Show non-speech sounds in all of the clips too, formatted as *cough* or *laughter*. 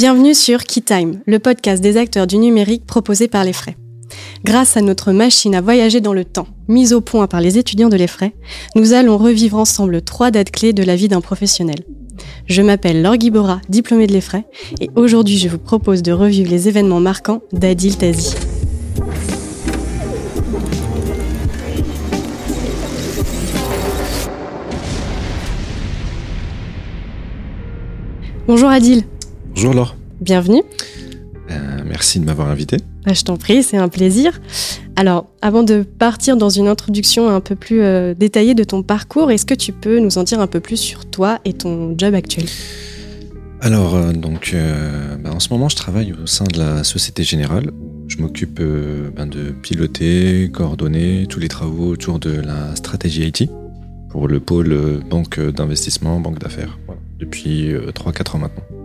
Bienvenue sur KeyTime, le podcast des acteurs du numérique proposé par les frais. Grâce à notre machine à voyager dans le temps, mise au point par les étudiants de l'EFRAY, nous allons revivre ensemble trois dates clés de la vie d'un professionnel. Je m'appelle Laure Guibora, diplômée de l'EFRAY, et aujourd'hui je vous propose de revivre les événements marquants d'Adil Tazi. Bonjour Adil. Bonjour Laure. Bienvenue. Euh, merci de m'avoir invité. Bah, je t'en prie, c'est un plaisir. Alors, avant de partir dans une introduction un peu plus euh, détaillée de ton parcours, est-ce que tu peux nous en dire un peu plus sur toi et ton job actuel? Alors, euh, donc, bah, en ce moment, je travaille au sein de la Société Générale. Je m'occupe ben, de piloter, coordonner tous les travaux autour de la stratégie IT pour le pôle banque d'investissement, banque d'affaires depuis 3-4 ans maintenant.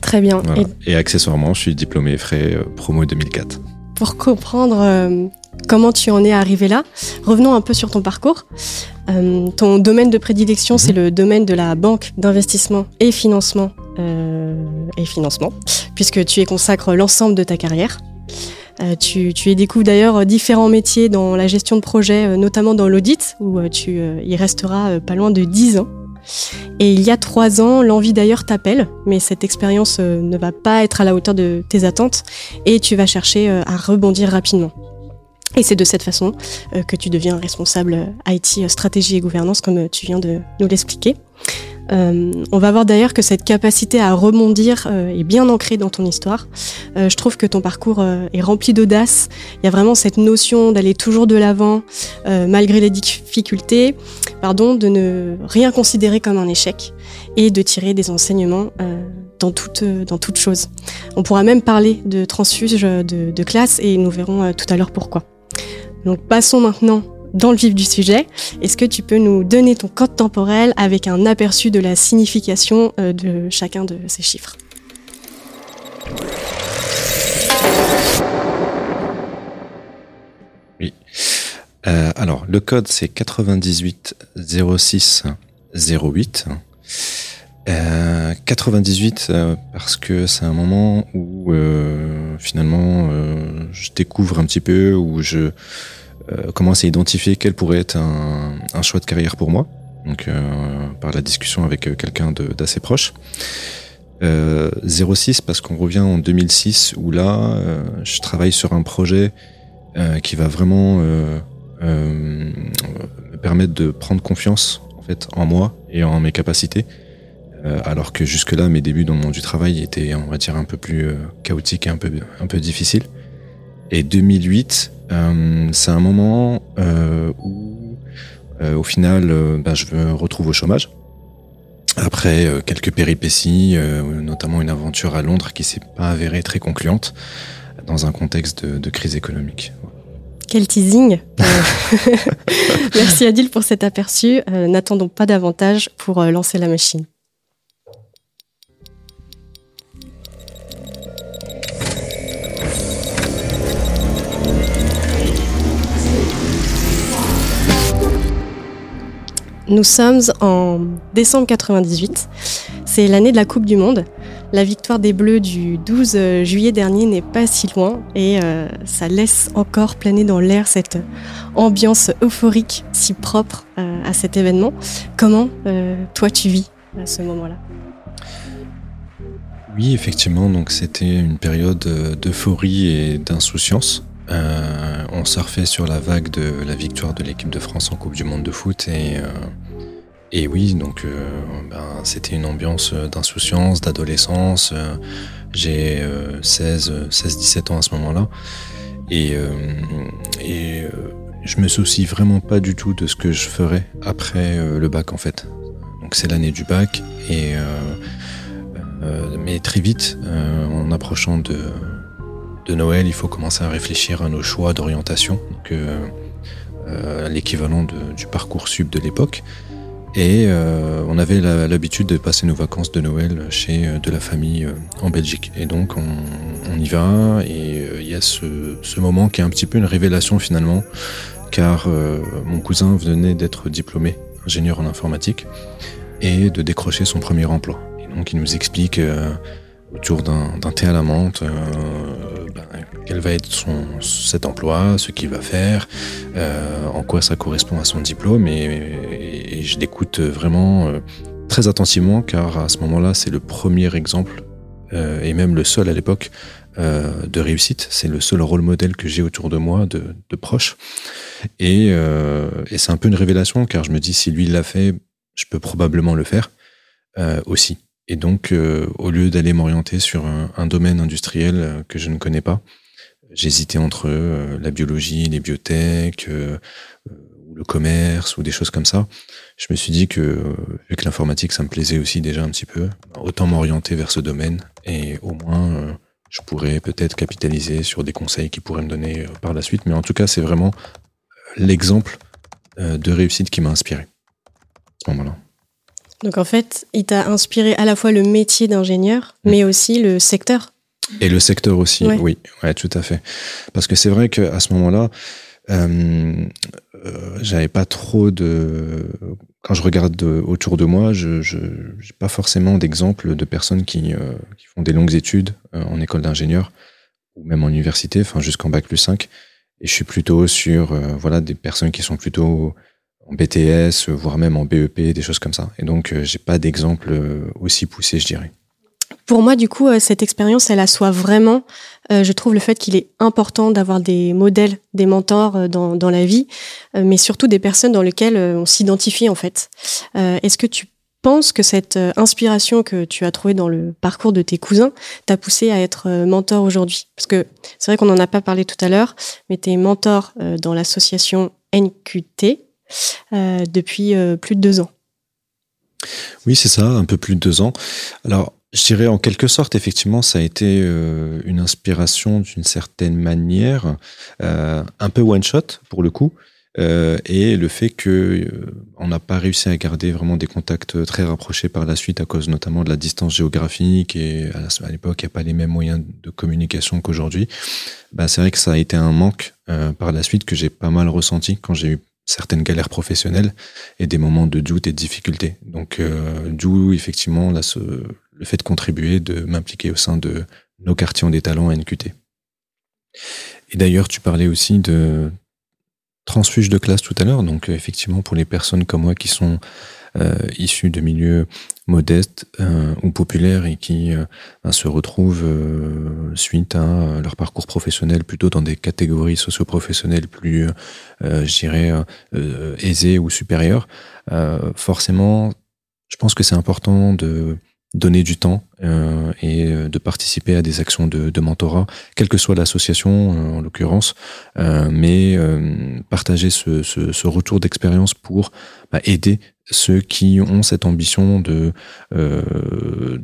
Très bien. Et... accessoirement, je suis diplômé frais euh, promo 2004. Pour comprendre euh, comment tu en es arrivé là, revenons un peu sur ton parcours. Euh, ton domaine de prédilection, c'est mhm. le domaine de la banque d'investissement et financement et financement, puisque tu y consacres l'ensemble de ta carrière. tu, tu, y découvres d'ailleurs différents métiers dans la gestion de projet, notamment dans l'audit, où tu y resteras pas loin de 10 ans. Et il y a trois ans, l'envie d'ailleurs t'appelle, mais cette expérience euh, ne va pas être à la hauteur de tes attentes et tu vas chercher euh, à rebondir rapidement. Et c'est de cette façon euh, que tu deviens responsable IT, stratégie et gouvernance, comme tu viens de nous l'expliquer. Euh, on va voir d'ailleurs que cette capacité à rebondir euh, est bien ancrée dans ton histoire. Euh, je trouve que ton parcours est rempli d'audace. Il y a vraiment cette notion d'aller toujours de l'avant malgré les difficultés, pardon, de ne rien considérer comme un échec et de tirer des enseignements dans toute dans toute chose. On pourra même parler de transfuge de, de classe et nous verrons tout à l'heure pourquoi. Donc passons maintenant dans le vif du sujet, est-ce que tu peux nous donner ton code temporel avec un aperçu de la signification euh, de chacun de ces chiffres? Oui. Euh, alors, le code, c'est 98 06 08. 98 parce que c'est un moment où euh, finalement je découvre un petit peu, où je euh, commence à identifier quel pourrait être un, choix de carrière pour moi, donc euh, par la discussion avec euh, quelqu'un d'assez proche. Euh, 06 parce qu'on revient en 2006 où là je travaille sur un projet qui va vraiment me permettre de prendre confiance en fait en moi et en mes capacités. Alors que jusque là mes débuts dans le monde du travail étaient on va dire un peu plus chaotiques et un peu un peu difficiles. Et 2008 euh, c'est un moment euh, où, euh, au final, bah, je me retrouve au chômage. Après quelques péripéties, notamment une aventure à Londres qui s'est pas avérée très concluante dans un contexte de crise économique. Quel teasing *laughs* Merci Adil pour cet aperçu. N'attendons pas davantage pour lancer la machine. Nous sommes en décembre 98. C'est l'année de la Coupe du Monde. La victoire des Bleus du 12 juillet dernier n'est pas si loin et euh, ça laisse encore planer dans l'air cette ambiance euphorique si propre euh, à cet événement. Comment euh, toi tu vis à ce moment-là? Oui, effectivement, donc c'était une période d'euphorie et d'insouciance. Euh, on surfait sur la vague de la victoire de l'équipe de France en Coupe du Monde de foot et, euh, et oui, donc euh, ben, c'était une ambiance d'insouciance, d'adolescence. J'ai 16, 16, 17 ans à ce moment-là et, et je me soucie vraiment pas du tout de ce que je ferais après le bac en fait. Donc c'est l'année du bac et mais très vite en approchant de de Noël, il faut commencer à réfléchir à nos choix d'orientation, euh, euh, l'équivalent du parcours sub de l'époque. Et euh, on avait l'habitude de passer nos vacances de Noël chez de la famille en Belgique. Et donc on, y va et il y a ce, ce, moment qui est un petit peu une révélation finalement, car mon cousin venait d'être diplômé ingénieur en informatique et de décrocher son premier emploi. Et donc il nous explique autour d'un thé à la menthe, ben, quel va être son, cet emploi, ce qu'il va faire, en quoi ça correspond à son diplôme, et, et je l'écoute vraiment très attentivement, car à ce moment-là, c'est le premier exemple, et même le seul à l'époque, euh, de réussite. C'est le seul rôle modèle que j'ai autour de moi, de, proches. Euh, et, c'est un peu une révélation, car je me dis, si lui l'a fait, je peux probablement le faire euh, aussi. Et donc, au lieu d'aller m'orienter sur un, domaine industriel que je ne connais pas, j'hésitais entre la biologie, les biotech, ou le commerce, ou des choses comme ça. Je me suis dit que, vu que l'informatique, ça me plaisait aussi déjà un petit peu, autant m'orienter vers ce domaine et au moins je pourrais peut-être capitaliser sur des conseils qui pourraient me donner euh, par la suite. Mais en tout cas, c'est vraiment euh, l'exemple euh, de réussite qui m'a inspiré. Donc en fait, il t'a inspiré à la fois le métier d'ingénieur, mm. mais aussi le secteur. Et le secteur aussi, oui, ouais, tout à fait. Parce que c'est vrai qu'à ce moment-là, euh, j'avais pas trop de quand je regarde autour de moi, je n'ai pas forcément d'exemples de personnes qui, euh, qui, font des longues études euh, en école d'ingénieur ou même en université, enfin jusqu'en bac plus 5. Et je suis plutôt sur euh, voilà des personnes qui sont plutôt en BTS, voire même en BEP, des choses comme ça. Et donc j'ai pas d'exemple aussi poussé, je dirais. Pour moi, du coup, cette expérience, elle assoit vraiment euh, je trouve le fait qu'il est important d'avoir des modèles, des mentors euh, dans, dans la vie, euh, mais surtout des personnes dans lesquelles on s'identifie en fait. Est-ce que tu penses que cette inspiration que tu as trouvée dans le parcours de tes cousins t'a poussé à être mentor aujourd'hui? Parce que c'est vrai qu'on n'en a pas parlé tout à l'heure, mais tu es mentor dans l'association NQT depuis plus de deux ans. Oui, c'est ça, un peu plus de deux ans. Alors, je dirais en quelque sorte, effectivement, ça a été euh, une inspiration d'une certaine manière, euh, un peu one shot pour le coup, euh, et le fait que on n'a pas réussi à garder vraiment des contacts très rapprochés par la suite à cause notamment de la distance géographique et à l'époque il n'y a pas les mêmes moyens de communication qu'aujourd'hui. Bah, c'est vrai que ça a été un manque par la suite que j'ai pas mal ressenti quand j'ai eu certaines galères professionnelles et des moments de doute et de difficulté. Donc, euh, d'où effectivement là, le fait de contribuer, de m'impliquer au sein de nos quartiers des talents à NQT. Et d'ailleurs, tu parlais aussi de transfuge de classe tout à l'heure. Donc, effectivement, pour les personnes comme moi qui sont issus de milieux modestes euh, ou populaires et qui euh, se retrouvent suite à leur parcours professionnel plutôt dans des catégories socio-professionnelles plus, je dirais, aisées ou supérieures. forcément, je pense que c'est important de donner du temps euh, et euh, de participer à des actions de, de mentorat, quelle que soit l'association euh, en l'occurrence, euh, mais partager ce, ce, ce retour d'expérience pour bah, aider ceux qui ont cette ambition de de,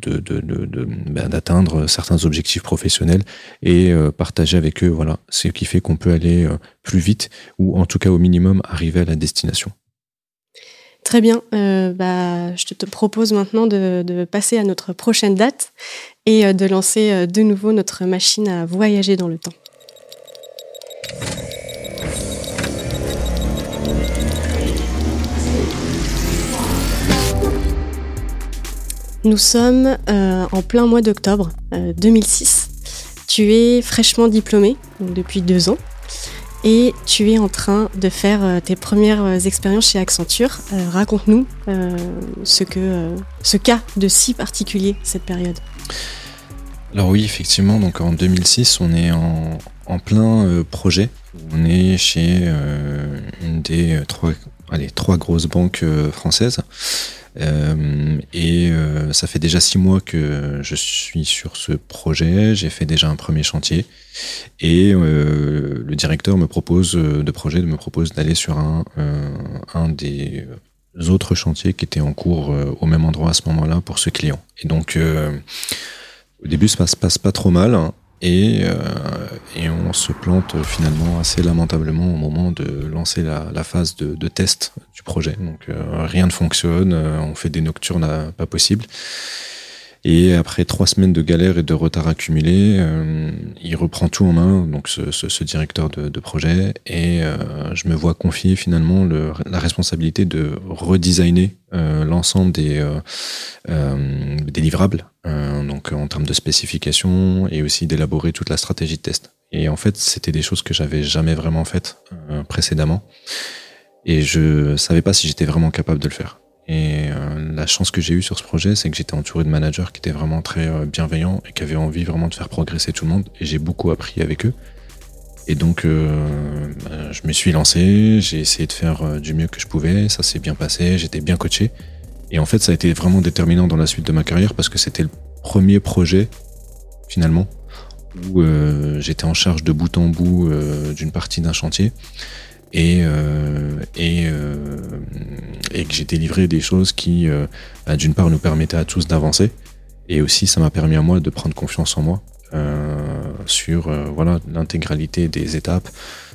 bah, d'atteindre certains objectifs professionnels et partager avec eux voilà ce qui fait qu'on peut aller plus vite ou en tout cas au minimum arriver à la destination. Très bien. Euh, bah, je te propose maintenant de, passer à notre prochaine date et euh, de lancer euh, de nouveau notre machine à voyager dans le temps. Nous sommes en plein mois d'octobre 2006. Tu es fraîchement diplômé, depuis deux ans et tu es en train de faire euh, tes premières euh, expériences chez Accenture. Euh, raconte-nous ce, que, ce cas de si particulier, cette période. Alors oui, effectivement, donc en 2006, on est en, plein projet. On est chez une des trois, allez, trois grosses banques françaises. Euh, et euh, ça fait déjà six mois que je suis sur ce projet. J'ai fait déjà un premier chantier et euh, le directeur me propose de projet, me propose d'aller sur un, un des autres chantiers qui étaient en cours au même endroit à ce moment-là pour ce client. Et donc au début, ça se passe pas trop mal. Hein et, euh, et on se plante finalement assez lamentablement au moment de lancer la, phase de, test du projet. Donc euh, rien ne fonctionne, euh, on fait des nocturnes pas possibles. Et après trois semaines de galère et de retard accumulé, euh, il reprend tout en main, donc ce, ce, ce directeur de, de, projet, et euh, je me vois confier finalement le, la responsabilité de redesigner euh, l'ensemble des, euh, euh, des livrables, donc en termes de spécification, et aussi d'élaborer toute la stratégie de test. Et en fait, c'était des choses que j'avais jamais vraiment faites précédemment, et je savais pas si j'étais vraiment capable de le faire. Et euh, la chance que j'ai eue sur ce projet, c'est que j'étais entouré de managers qui étaient vraiment très euh, bienveillants et qui avaient envie vraiment de faire progresser tout le monde. Et j'ai beaucoup appris avec eux. Et donc, euh, bah, je me suis lancé, j'ai essayé de faire du mieux que je pouvais. Ça s'est bien passé, j'étais bien coaché. Et en fait, ça a été vraiment déterminant dans la suite de ma carrière parce que c'était le premier projet, finalement, où j'étais en charge de bout en bout d'une partie d'un chantier et euh, et, euh, et que j'ai délivré des choses qui, euh, bah, d'une part, nous permettaient à tous d'avancer, et aussi ça m'a permis à moi de prendre confiance en moi euh, sur euh, voilà l'intégralité des étapes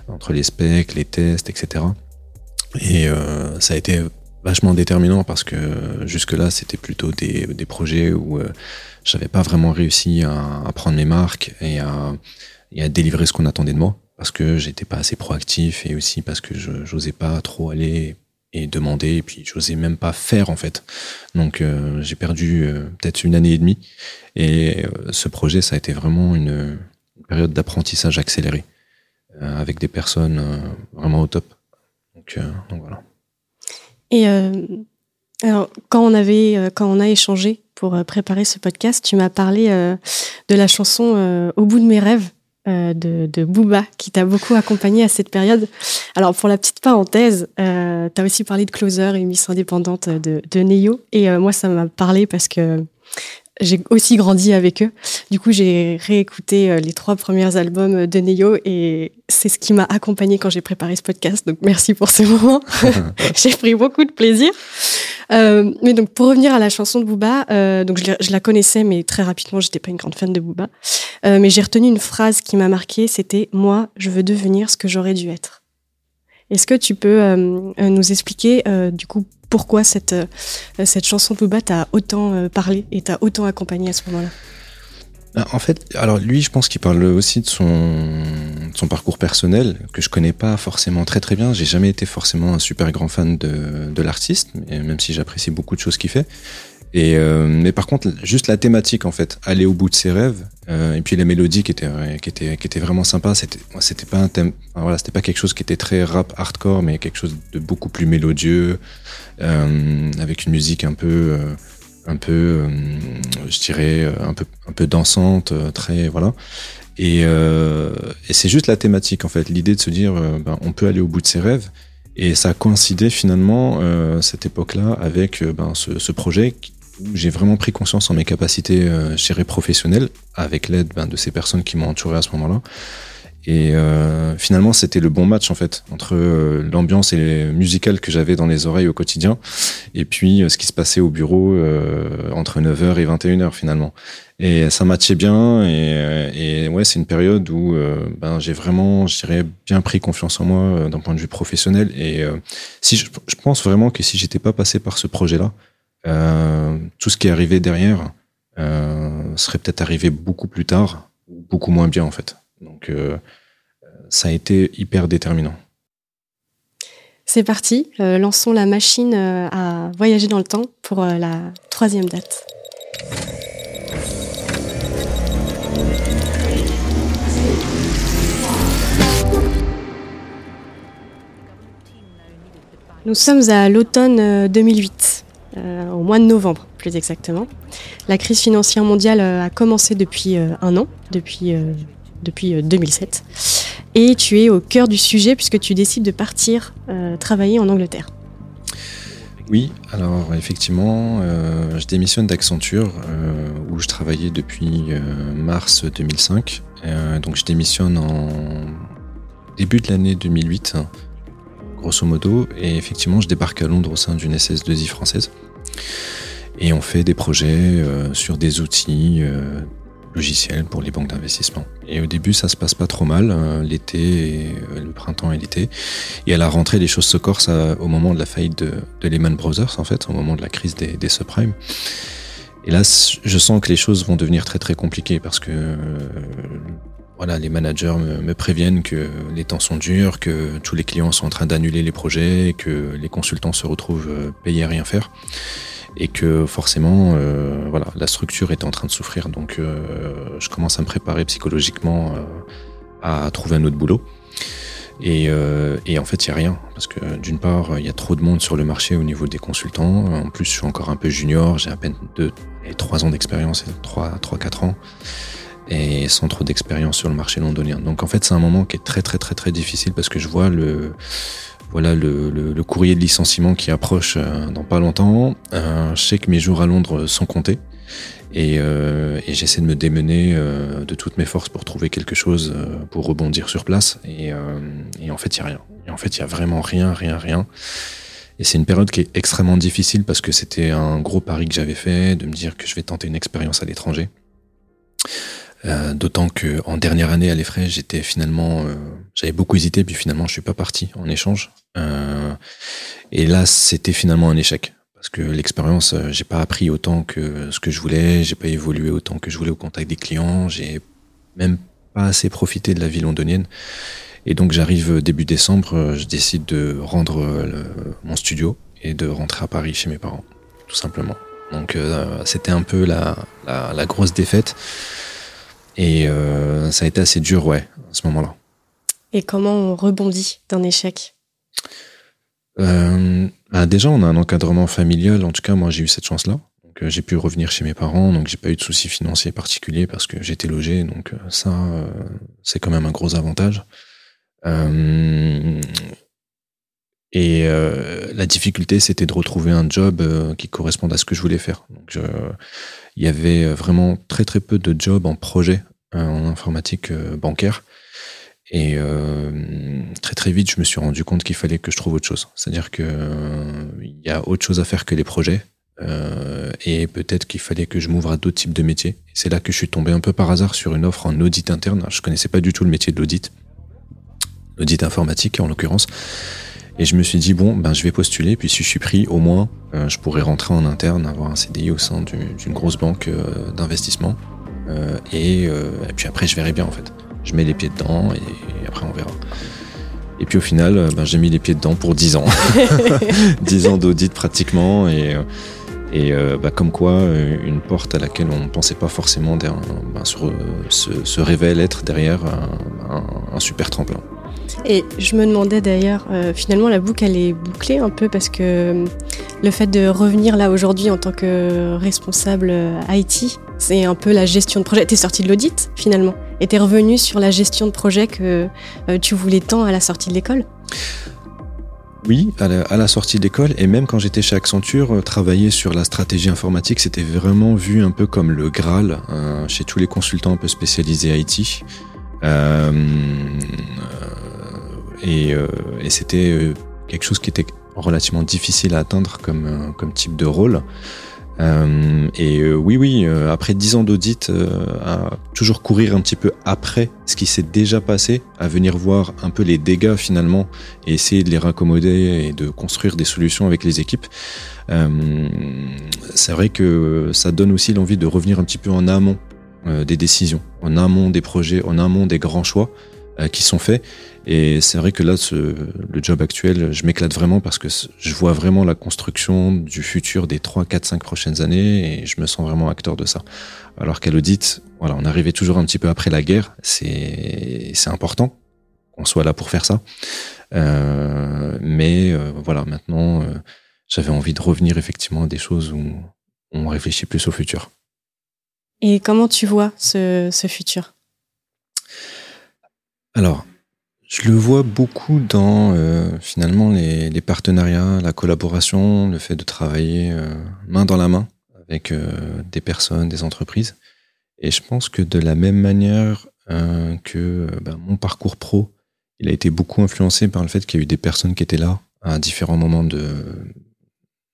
entre les specs, les tests, etc. Et ça a été vachement déterminant parce que jusque-là, c'était plutôt des, des projets où euh, j'avais pas vraiment réussi à, à, prendre mes marques et à, et à délivrer ce qu'on attendait de moi parce que j'étais pas assez proactif et aussi parce que je j'osais pas trop aller et demander et puis j'osais même pas faire en fait. Donc euh, j'ai perdu euh, peut-être une année et demie et euh, ce projet ça a été vraiment une, période d'apprentissage accéléré avec des personnes vraiment au top. Donc, donc voilà. Et alors quand on avait quand on a échangé pour préparer ce podcast, tu m'as parlé de la chanson Au bout de mes rêves euh, de, de Booba qui t'a beaucoup accompagné à cette période. Alors pour la petite parenthèse, euh, tu as aussi parlé de Closer, une émission indépendante de, de Neo. Et euh, moi, ça m'a parlé parce que j'ai aussi grandi avec eux. Du coup, j'ai réécouté euh, les trois premiers albums de Neo et c'est ce qui m'a accompagné quand j'ai préparé ce podcast. Donc merci pour ce moment. *laughs* *laughs* j'ai pris beaucoup de plaisir. Euh, mais donc pour revenir à la chanson de Booba, euh, donc je, je, la connaissais, mais très rapidement, j'étais pas une grande fan de Booba. Euh, mais j'ai retenu une phrase qui m'a marqué, c'était moi, je veux devenir ce que j'aurais dû être. Est-ce que tu peux euh, euh nous expliquer du coup pourquoi cette cette chanson Booba t'a autant parlé et t'a autant accompagné à ce moment-là? Bah, en fait, alors lui, je pense qu'il parle aussi de son, son parcours personnel que je connais pas forcément très très bien. J'ai jamais été forcément un super grand fan de, de l'artiste, même si j'apprécie beaucoup de choses qu'il fait. Et euh, mais par contre, juste la thématique en fait, aller au bout de ses rêves, euh, et puis la mélodie qui était qui était qui était vraiment sympa. C'était c'était pas un thème, voilà, c'était pas quelque chose qui était très rap hardcore, mais quelque chose de beaucoup plus mélodieux, euh, avec une musique un peu euh, un peu, euh, je dirais, un peu, un peu dansante, euh, très, voilà. Et, et c'est juste la thématique, en fait, l'idée de se dire, ben, on peut aller au bout de ses rêves. Et ça a coïncidé finalement, cette époque-là, avec ben, ce, ce projet j'ai vraiment pris conscience en mes capacités, je dirais, professionnelles, avec l'aide ben, de ces personnes qui m'ont entouré à ce moment-là. Et euh, finalement, c'était le bon match en fait entre euh, l'ambiance musicale que j'avais dans les oreilles au quotidien, et puis euh, ce qui se passait au bureau euh, entre 9h et 21h finalement. Et ça matchait bien, et, et ouais, c'est une période où euh, ben, j'ai vraiment, je dirais, bien pris confiance en moi euh, d'un point de vue professionnel. Et si je, je, pense vraiment que si j'étais pas passé par ce projet-là, tout ce qui est arrivé derrière serait peut-être arrivé beaucoup plus tard, beaucoup moins bien en fait. Donc euh, ça a été hyper déterminant. C'est parti, euh, lançons la machine euh, à voyager dans le temps pour euh, la troisième date. Nous sommes à l'automne 2008, euh, au mois de novembre plus exactement. La crise financière mondiale a commencé depuis un an, depuis depuis 2007. Et tu es au cœur du sujet puisque tu décides de partir euh, travailler en Angleterre. Oui, alors effectivement, euh, je démissionne d'Accenture euh, où je travaillais depuis euh, mars 2005. donc je démissionne en début de l'année 2008, hein, grosso modo, et effectivement je débarque à Londres au sein d'une SS2I française. Et on fait des projets sur des outils logiciel pour les banques d'investissement. Et au début, ça se passe pas trop mal, euh, l'été, euh, le printemps et l'été. Et à la rentrée, les choses se corsent au moment de la faillite de, Lehman Brothers, en fait, au moment de la crise des subprimes. Et là, je sens que les choses vont devenir très très compliquées parce que voilà, les managers me, préviennent que les temps sont durs, que tous les clients sont en train d'annuler les projets, que les consultants se retrouvent euh, payés à rien faire, et que forcément, euh, voilà, la structure est en train de souffrir. Donc, euh, je commence à me préparer psychologiquement à trouver un autre boulot. Et, en fait, il y a rien parce que d'une part, il y a trop de monde sur le marché au niveau des consultants. En plus, je suis encore un peu junior, j'ai à peine deux et trois ans d'expérience, trois, trois, quatre ans et sans trop d'expérience sur le marché londonien. Donc en fait, c'est un moment qui est très très très très difficile parce que je vois le voilà le, le, courrier de licenciement qui approche euh, dans pas longtemps. Euh, je sais que mes jours à Londres sont comptés et, euh, et j'essaie de me démener euh, de toutes mes forces pour trouver quelque chose pour rebondir sur place. Et, et en fait, il y a rien. Et en fait, il y a vraiment rien, rien, rien. Et c'est une période qui est extrêmement difficile parce que c'était un gros pari que j'avais fait de me dire que je vais tenter une expérience à l'étranger. Euh, d'autant que en dernière année à l'EFRAY, j'étais finalement, euh, j'avais beaucoup hésité, puis finalement, je suis pas parti en échange. Euh, et là, c'était finalement un échec parce que l'expérience, j'ai pas appris autant que ce que je voulais, j'ai pas évolué autant que je voulais au contact des clients, j'ai même pas assez profité de la vie londonienne. Et donc, j'arrive début décembre, je décide de rendre mon studio et de rentrer à Paris chez mes parents, tout simplement. Donc, c'était un peu la, la, la grosse défaite. Et euh, ça a été assez dur, ouais, à ce moment-là. Et comment on rebondit d'un échec? Euh, bah Déjà, on a un encadrement familial. En tout cas, moi, j'ai eu cette chance-là. Donc, euh, j'ai pu revenir chez mes parents. Donc, j'ai pas eu de soucis financiers particuliers parce que j'étais logé. Donc, ça, c'est quand même un gros avantage. Et la difficulté, c'était de retrouver un job qui corresponde à ce que je voulais faire. Donc, il y avait vraiment très très peu de jobs en projet euh, en informatique euh, bancaire. Et euh, très très vite, je me suis rendu compte qu'il fallait que je trouve autre chose. C'est-à-dire que il y a autre chose à faire que les projets. et peut-être qu'il fallait que je m'ouvre à d'autres types de métiers. C'est là que je suis tombé un peu par hasard sur une offre en audit interne. Je connaissais pas du tout le métier de l'audit, l'audit informatique en l'occurrence. Et je me suis dit, bon, ben, je vais postuler, puis si je suis pris, au moins, euh, je pourrais rentrer en interne, avoir un CDI au sein d'une grosse banque euh, d'investissement. Euh, et, et, puis après, je verrai bien, en fait. Je mets les pieds dedans, et, après, on verra. Et puis au final, ben, j'ai mis les pieds dedans pour 10 ans. *laughs* *laughs* 10 ans d'audit pratiquement, et, et ben, comme quoi, une porte à laquelle on ne pensait pas forcément ben, se, se, révèle être derrière un, un super tremplin. Et je me demandais d'ailleurs, euh, finalement, la boucle, elle est bouclée un peu parce que euh, le fait de revenir là aujourd'hui en tant que responsable euh, IT, c'est un peu la gestion de projet. Tu es sorti de l'audit finalement et tu es revenu sur la gestion de projet que tu voulais tant à la sortie de l'école oui, à la, sortie d'école et même quand j'étais chez Accenture, travailler sur la stratégie informatique, c'était vraiment vu un peu comme le Graal chez tous les consultants un peu spécialisés IT. Euh, et, euh, et c'était euh, quelque chose qui était relativement difficile à atteindre comme, euh, type de rôle. Et oui, oui, après dix ans d'audit, à toujours courir un petit peu après ce qui s'est déjà passé, à venir voir un peu les dégâts finalement et essayer de les raccommoder et de construire des solutions avec les équipes. c'est vrai que ça donne aussi l'envie de revenir un petit peu en amont des décisions, en amont des projets, en amont des grands choix qui sont faits et c'est vrai que là, le job actuel, je m'éclate vraiment parce que je vois vraiment la construction du futur des 3, 4, 5 prochaines années et je me sens vraiment acteur de ça. Alors qu'à l'audit, voilà, on arrivait toujours un petit peu après la guerre. C'est, important qu'on soit là pour faire ça. Euh, mais euh, voilà, maintenant, euh, j'avais envie de revenir effectivement à des choses où on réfléchit plus au futur. Et comment tu vois ce futur? Alors, je le vois beaucoup dans euh, finalement les, partenariats, la collaboration, le fait de travailler euh, main dans la main avec euh, des personnes, des entreprises. Et je pense que de la même manière que ben, mon parcours pro, il a été beaucoup influencé par le fait qu'il y a eu des personnes qui étaient là à différents moments de,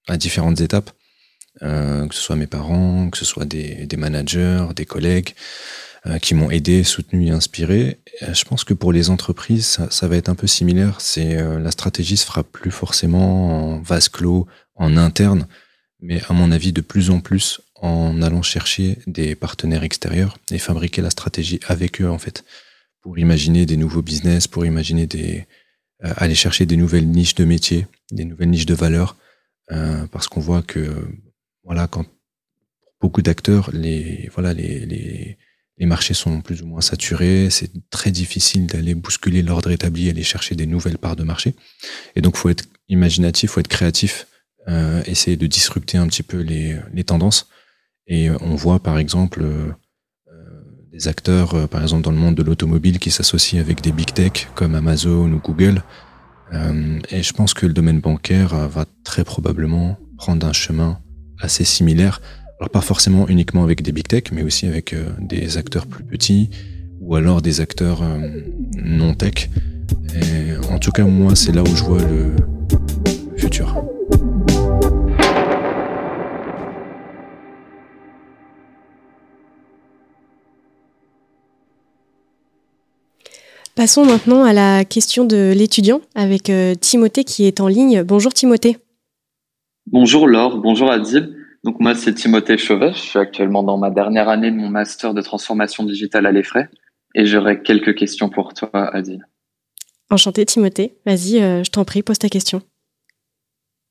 à différentes étapes, que ce soit mes parents, que ce soit des managers, des collègues. Euh, qui m'ont aidé, soutenu et inspiré. Euh, je pense que pour les entreprises, ça, va être un peu similaire. C'est euh, la stratégie se fera plus forcément en vase clos, en interne, mais à mon avis de plus en plus en allant chercher des partenaires extérieurs et fabriquer la stratégie avec eux en fait pour imaginer des nouveaux business, pour imaginer des aller chercher des nouvelles niches de métiers, des nouvelles niches de valeurs, euh, parce qu'on voit que voilà quand beaucoup d'acteurs les voilà les les marchés sont plus ou moins saturés, c'est très difficile d'aller bousculer l'ordre établi, aller chercher des nouvelles parts de marché. Et donc, faut être imaginatif, faut être créatif, euh, essayer de disrupter un petit peu les, tendances. Et on voit par exemple euh, des acteurs, euh, par exemple dans le monde de l'automobile, qui s'associent avec des big tech comme Amazon ou Google. Euh, et je pense que le domaine bancaire euh, va très probablement prendre un chemin assez similaire. Alors pas forcément uniquement avec des big tech, mais aussi avec des acteurs plus petits ou alors des acteurs non tech. Et en tout cas, moi, c'est là où je vois le futur. Passons maintenant à la question de l'étudiant avec euh, Timothée qui est en ligne. Bonjour Timothée. Bonjour Laure, bonjour Adil. Donc moi c'est Timothée Chauvet, je suis actuellement dans ma dernière année de mon master de transformation digitale à l'EFRAY et j'aurais quelques questions pour toi Adil. Enchanté Timothée, vas-y, euh, je t'en prie, pose ta question.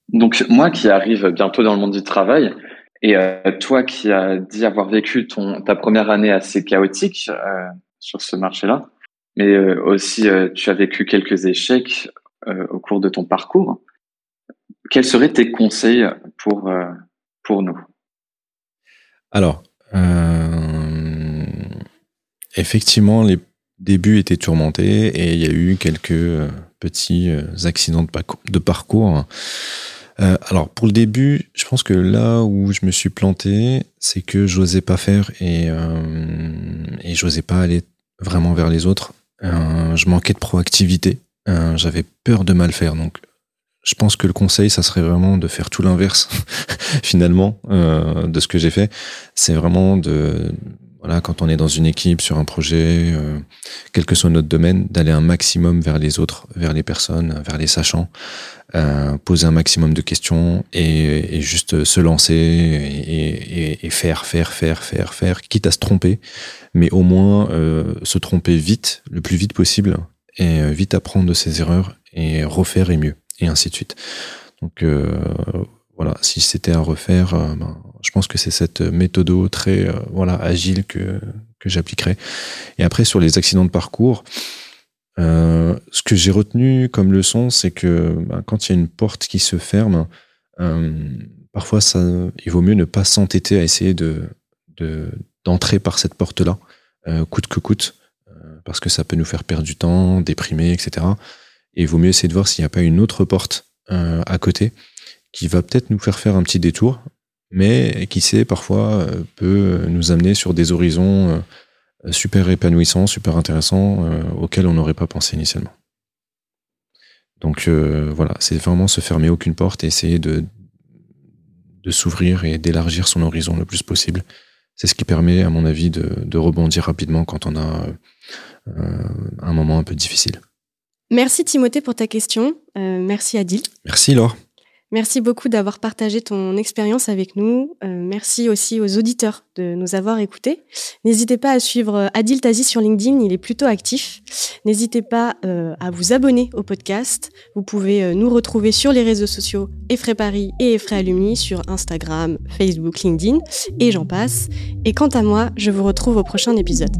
Donc moi qui arrive bientôt dans le monde du travail et euh, toi qui as dit avoir vécu ton, ta première année assez chaotique sur ce marché-là, mais euh, aussi euh, tu as vécu quelques échecs euh, au cours de ton parcours. Quels seraient tes conseils pour, pour nous Alors, effectivement, les débuts étaient tourmentés et il y a eu quelques petits accidents de parcours. alors pour le début, je pense que là où je me suis planté, c'est que j'osais pas faire et, et j'osais pas aller vraiment vers les autres. Euh, je manquais de proactivité. Euh, j'avais peur de mal faire. Donc, je pense que le conseil, ça serait vraiment de faire tout l'inverse, *laughs* finalement, euh, de ce que j'ai fait. C'est vraiment de, voilà, quand on est dans une équipe, sur un projet, quel que soit notre domaine, d'aller un maximum vers les autres, vers les personnes, vers les sachants, poser un maximum de questions et, juste se lancer et, et, faire, faire, faire, faire, faire, quitte à se tromper, mais au moins euh, se tromper vite, le plus vite possible, et euh, vite apprendre de ses erreurs et refaire et mieux, et ainsi de suite. Donc euh, voilà, si c'était à refaire, ben, je pense que c'est cette méthode très voilà agile que que j'appliquerai. Et après sur les accidents de parcours, ce que j'ai retenu comme leçon, c'est que ben, quand il y a une porte qui se ferme, parfois ça, il vaut mieux ne pas s'entêter à essayer de, de d'entrer par cette porte-là, euh, coûte que coûte, euh, parce que ça peut nous faire perdre du temps, déprimer, etc. Et il vaut mieux essayer de voir s'il n'y a pas une autre porte euh, à côté qui va peut-être nous faire faire un petit détour, mais qui sait parfois peut nous amener sur des horizons super épanouissants, super intéressants, auxquels on n'aurait pas pensé initialement. Donc voilà, c'est vraiment se fermer aucune porte et essayer de, de s'ouvrir et d'élargir son horizon le plus possible c'est ce qui permet, à mon avis, de, rebondir rapidement quand on a euh, un moment un peu difficile. Merci Timothée pour ta question. Euh, merci Adil. Merci Laure. Merci beaucoup d'avoir partagé ton expérience avec nous. Euh, merci aussi aux auditeurs de nous avoir écoutés. N'hésitez pas à suivre Adil Tazi sur LinkedIn, il est plutôt actif. N'hésitez pas euh, à vous abonner au podcast. Vous pouvez euh, nous retrouver sur les réseaux sociaux Effray Paris et Effray Alumni sur Instagram, Facebook, LinkedIn et j'en passe. Et quant à moi, je vous retrouve au prochain épisode.